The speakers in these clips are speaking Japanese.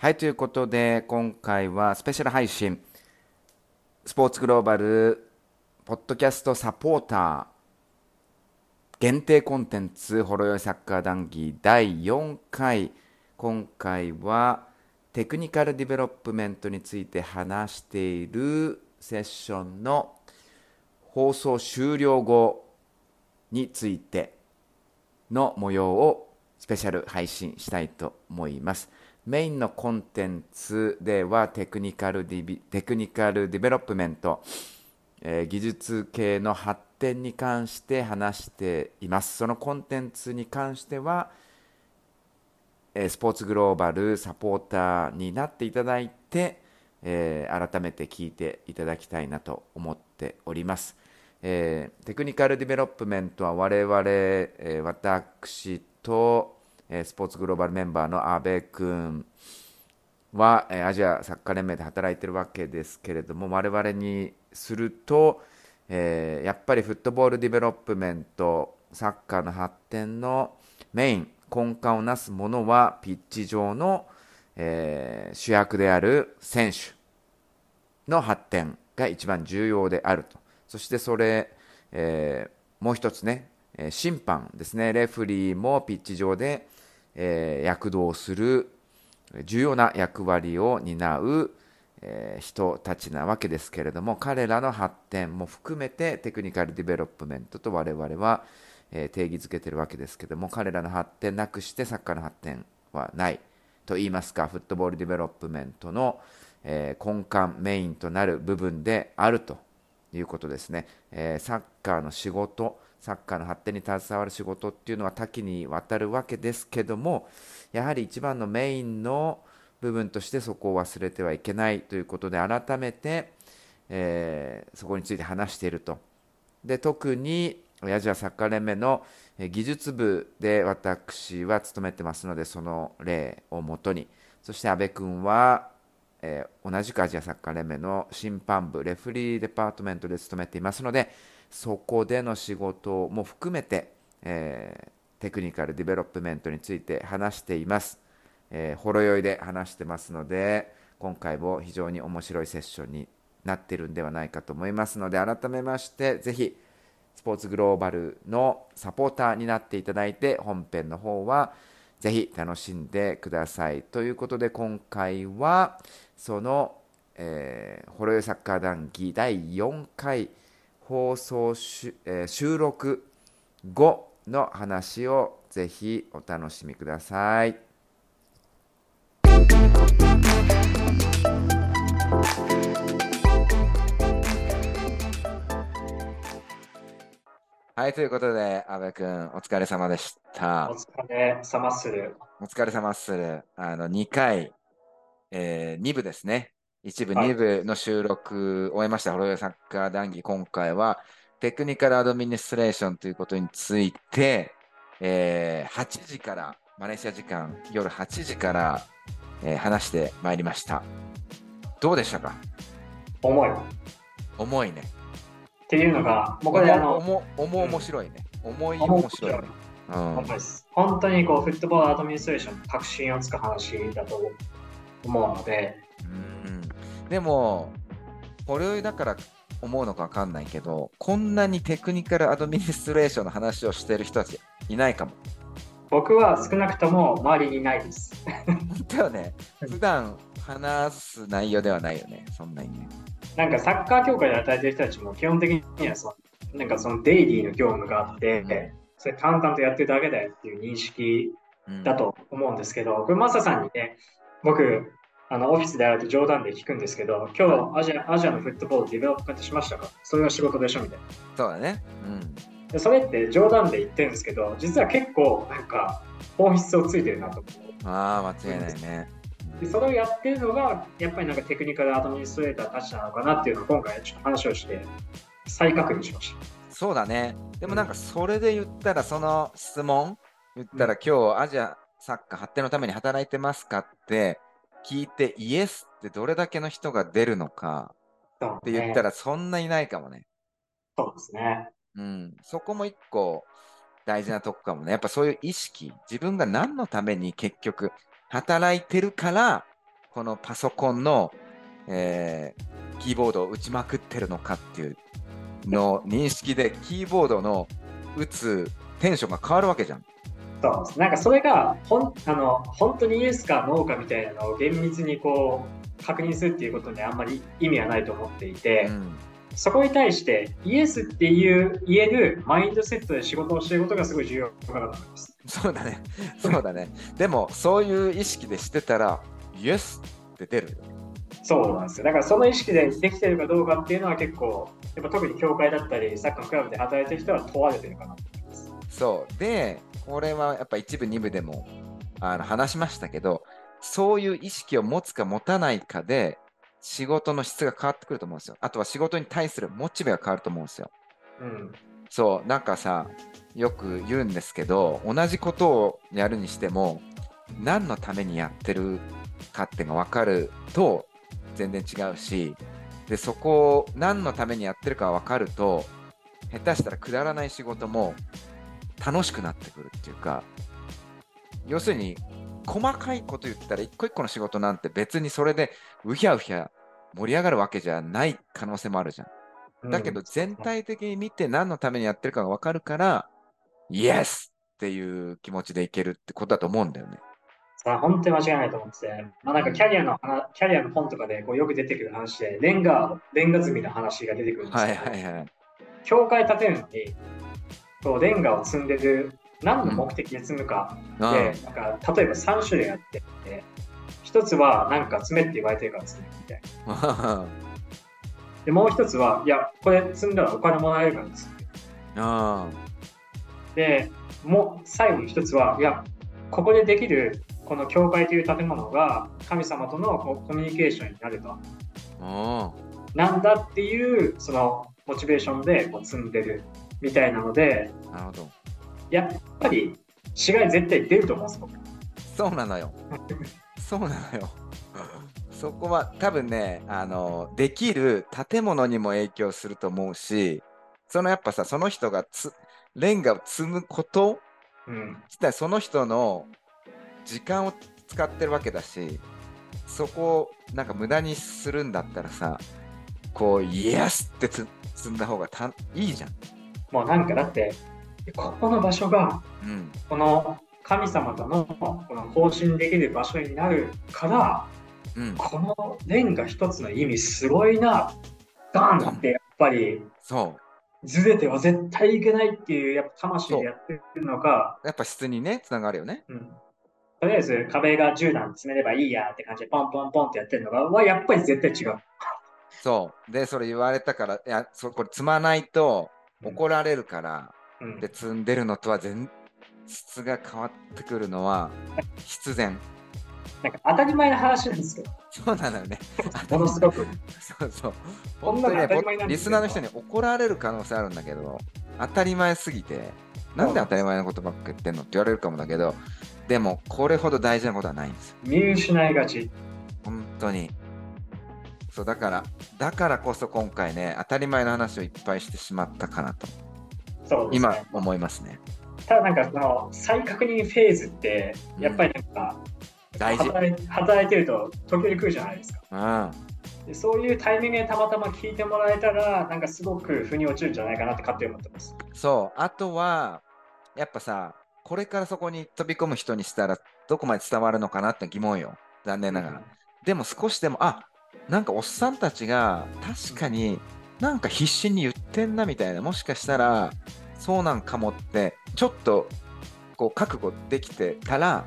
はい、ということで、今回はスペシャル配信、スポーツグローバル、ポッドキャストサポーター、限定コンテンツ、ほろよいサッカー談義第4回、今回はテクニカルディベロップメントについて話しているセッションの放送終了後についての模様をスペシャル配信したいと思います。メインのコンテンツではテクニカルディビテクニカルディベロップメント、えー、技術系の発展に関して話しています。そのコンテンツに関しては、えー、スポーツグローバルサポーターになっていただいて、えー、改めて聞いていただきたいなと思っております。え、テクニカルディベロップメントは我々、え、私と、スポーツグローバルメンバーの阿部君は、アジアサッカー連盟で働いているわけですけれども我々にすると、え、やっぱりフットボールディベロップメントサッカーの発展のメイン根幹をなすものはピッチ上の、え、主役である選手の発展が一番重要であると。そしてそれ、え、もう一つね、審判ですね、レフリーもピッチ上で、え、躍動する重要な役割を担う、え、人たちなわけですけれども、彼らの発展も含めてテクニカルディベロップメントと我々は、え、定義づけてるわけですけども、彼らの発展なくしてサッカーの発展はないと言いますか、フットボールディベロップメントの、え根幹、メインとなる部分であるということですね、えー、サッカーの仕事サッカーの発展に携わる仕事っていうのは多岐にわたるわけですけどもやはり一番のメインの部分としてそこを忘れてはいけないということで改めて、えー、そこについて話していると。で特にアジアサッカー連盟の技術部で私は務めてますのでその例をもとに。そして阿部君はえー、同じくアジアサッカー連盟の審判部 Referee Department で勤めていますのでそこでの仕事も含めて、えー、 Technical Development について話しています、えー、ほろ酔いで話してますので今回も非常に面白いセッションになっているんではないかと思いますので改めましてぜひスポーツグローバルのサポーターになっていただいて本編の方はぜひ楽しんでください。ということで今回はその、えー、ほろよサッカー談義第4回放送し、えー、収録後の話をぜひお楽しみください。はい、ということで、阿部君、お疲れ様でした。お疲れ様する。お疲れ様する。あの、2回、えー、2部ですね。1部、2部の収録を終えました、ホロヨサッカー談義。今回は、テクニカルアドミニストレーションということについて、えー、8時から、マレーシア時間、夜8時から、えー、話してまいりました。どうでしたか？重い。重いね。っていうのが、もうこれあの、重重面白いね。重い面白い。うん、本当にこうフットボールアドミニストレーション革新をつく話だと思うので。うん、でも、これだから思うのか分かんないけど、こんなにテクニカルアドミニストレーションの話をしている人たちいないかも。僕は少なくとも周りにいないです。だよね。普段話す内容ではないよね、そんなにね。なんかサッカー協会で与えてる人たちも基本的にはそなんかそのデイリーの業務があって、うん、それ淡々とやってるだけだよっていう認識だと思うんですけど、うん、これマサさんにね、僕、あのオフィスで会うと冗談で聞くんですけど、今日アジアアジアのフットボールディベロップメントしましたか？それが仕事でしょみたいな。そうだね。うん、でそれって冗談で言ってるんですけど、実は結構なんか本質をついてるなと思う。ああ、間違いないね。でそれをやってるのがやっぱりなんかテクニカルアドミニストレーターたちなのかなっていうのを今回ちょっと話をして再確認しましたそうだねでもなんかそれで言ったらその質問言ったら今日アジアサッカー発展のために働いてますかって聞いてイエスってどれだけの人が出るのかって言ったらそんないないかもね。そうですね。うん、そこも一個大事なとこかもね。やっぱそういう意識、自分が何のために結局働いてるからこのパソコンの、えー、キーボードを打ちまくってるのかっていうの認識でキーボードの打つテンションが変わるわけじゃん。そうですなんかそれがほんあの本当にイエスかノーかみたいなのを厳密にこう確認するっていうことにあんまり意味はないと思っていて、うん、そこに対してイエスっていう言えるマインドセットで仕事をしていることがすごい重要かなと思います。そうだね。そうだね。でもそういう意識でしてたらイエスって出るよ。そうなんですよ。だからその意識でできてるかどうかっていうのは結構、やっぱ特に協会だったり、サッカーのクラブで働いてる人は問われてるかなと。そう。でこれはやっぱ一部二部でもあの話しましたけどそういう意識を持つか持たないかで仕事の質が変わってくると思うんですよ。あとは仕事に対するモチベが変わると思うんですよ、うん、そう。なんかさよく言うんですけど同じことをやるにしても何のためにやってるかっていうのが分かると全然違うしでそこを何のためにやってるか分かると下手したらくだらない仕事も楽しくなってくるっていうか要するに細かいこと言ったら一個一個の仕事なんて別にそれでうひゃうひゃ盛り上がるわけじゃない可能性もあるじゃん。だけど全体的に見て何のためにやってるかが分かるから、イエスっていう気持ちでいけるってことだと思うんだよね。さあ、本当に間違いないと思ってて、まあ、なんかキャリアのキャリアの本とかでこうよく出てくる話で、レンガ、レンガ積みの話が出てくるんですけど、はいはいはい、教会建てるのに、そうレンガを積んでる何の目的で積むかで、うん、なんか例えば3種類あって一つはなんか積めって言われてるから積むみたいな。でもう一つはいやこれ積んだらお金もらえるから積むでもう最後に一つはいやここでできるこの教会という建物が神様とのコミュニケーションになるとなんだっていうそのモチベーションでこう積んでるみたいなので、なるほど。やっぱり違い絶対出ると思うんですそうなのよ。そうなのよ。そこは多分ね、あの、できる建物にも影響すると思うし、そのやっぱさ、その人がつレンガを積むこと、うん、その人の時間を使ってるわけだし、そこをなんか無駄にするんだったらさ、こう、イエスって積んだ方がたいいじゃん。もうなんかだってここの場所が、この神様とのこの交信できる場所になるから、うん、このレンガ一つの意味すごいなガンってやっぱりそう。ずれては絶対いけないっていうやっぱ魂でやってるのかやっぱ質にねつながるよね、うん、とりあえず壁が10段詰めればいいやって感じでポンポンポンってやってるのがはやっぱり絶対違う。そう。でそれ言われたからいやそこれ積まないと怒られるから、うん、で積んでるのとは全質が変わってくるのは 必然。なんか当たり前の話なんですけど。そうなのよね。ものすごく。そうそう。本当にね、リスナーの人に怒られる可能性あるんだけど、当たり前すぎて、なんで当たり前のことばっか言ってんのって言われるかもだけど、でもこれほど大事なことはないんですよ。見失いがち。本当に。そうだからだからこそ今回ね当たり前の話をいっぱいしてしまったかなと。そう、ね、今思いますね。ただなんかその再確認フェーズってやっぱりなんか、うん、大事。働いてると時々来るじゃないですか、うそういうタイミングでたまたま聞いてもらえたらなんかすごく腑に落ちるんじゃないかなって勝手に思ってます。そう。あとはやっぱさこれからそこに飛び込む人にしたらどこまで伝わるのかなって疑問よ。残念ながら、うん、でも少しでもあなんかおっさんたちが確かになんか必死に言ってんなみたいなもしかしたらそうなんかもってちょっとこう覚悟できてたら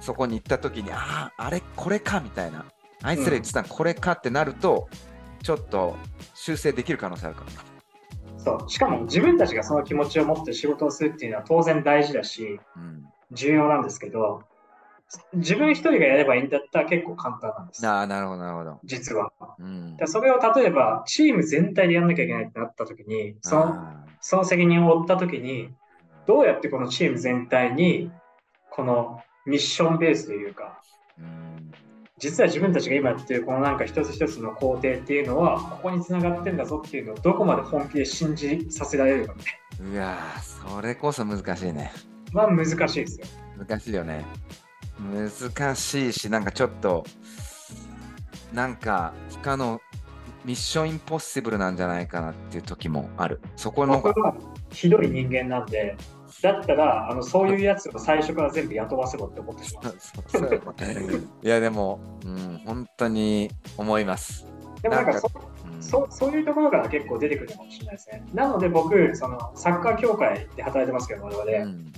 そこに行った時にあああれこれかみたいなあいつら言ってたこれかってなると、ちょっと修正できる可能性あるから。そう。しかも自分たちがその気持ちを持って仕事をするっていうのは当然大事だし、うん、重要なんですけど自分一人がやればいいんだったら結構簡単なんです。ああ、なるほど、なるほど。実は。うん、それを例えば、チーム全体でやんなきゃいけないってなった時に、そのその責任を負った時に、どうやってこのチーム全体に、このミッションベースというか、うん、実は自分たちが今やってるこのなんか一つ一つの工程っていうのは、ここにつながってんだぞっていうのをどこまで本気で信じさせられるかね。うわそれこそ難しいね。まあ難しいですよ。難しいよね。難しいし、なんかちょっと、なんか不可能ミッションインポッシブルなんじゃないかなっていう時もある。そこの僕はひどい人間なんでだったらあのそういうやつを最初から全部雇わせろって思ってしまう。いや でも、うん、本当に思います。でもなんかそそそういうところから結構出てくるかもしれないですね。なので僕、そのサッカー協会で働いてますけど、我々、うん、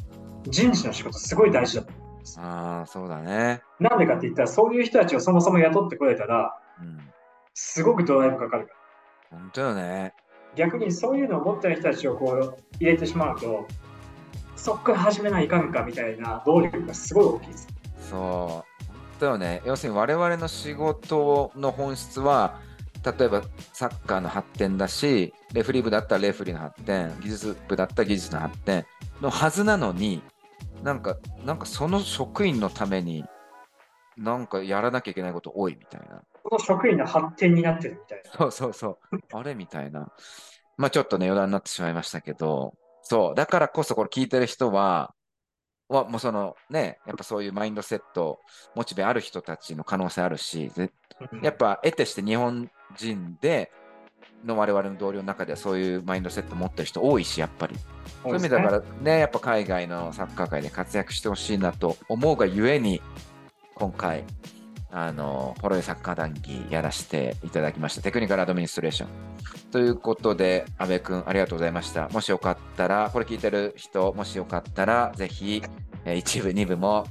人事の仕事すごい大事だと思う。んです。ああ、そうだね。なんでかって言ったら、そういう人たちをそもそも雇ってくれたら、うん、すごくドライブかかるから。本当よね。逆にそういうのを持ってる人たちをこう入れてしまうと、そこから始めないかんかみたいな動力がすごい大きいです。そう。本当よね。要するに我々の仕事の本質は、例えばサッカーの発展だし、レフリー部だったらレフリーの発展、技術部だったら技術の発展のはずなのに、なんか、なんかその職員のために、なんかやらなきゃいけないこと多いみたいな。その職員の発展になってるみたいな。そうそうそう。あれみたいな。まあちょっとね、余談になってしまいましたけど、そう。だからこそこれ聞いてる人は、はもうそのね、やっぱそういうマインドセット、モチベある人たちの可能性あるし、やっぱ得てして日本人での我々の同僚の中ではそういうマインドセット持ってる人多いし、やっぱり。そういう意味だからね、やっぱ海外のサッカー界で活躍してほしいなと思うがゆえに、今回、あの、ホロイサッカー談義やらせていただきました。テクニカルアドミニストレーション。ということで、阿部君、ありがとうございました。もしよかったら、これ聞いてる人、もしよかったら、ぜひ、一部、二部も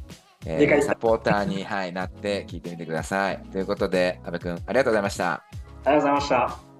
えー、サポーターに、はい、なって聞いてみてください。ということで、阿部君、ありがとうございました。ありがとうございました。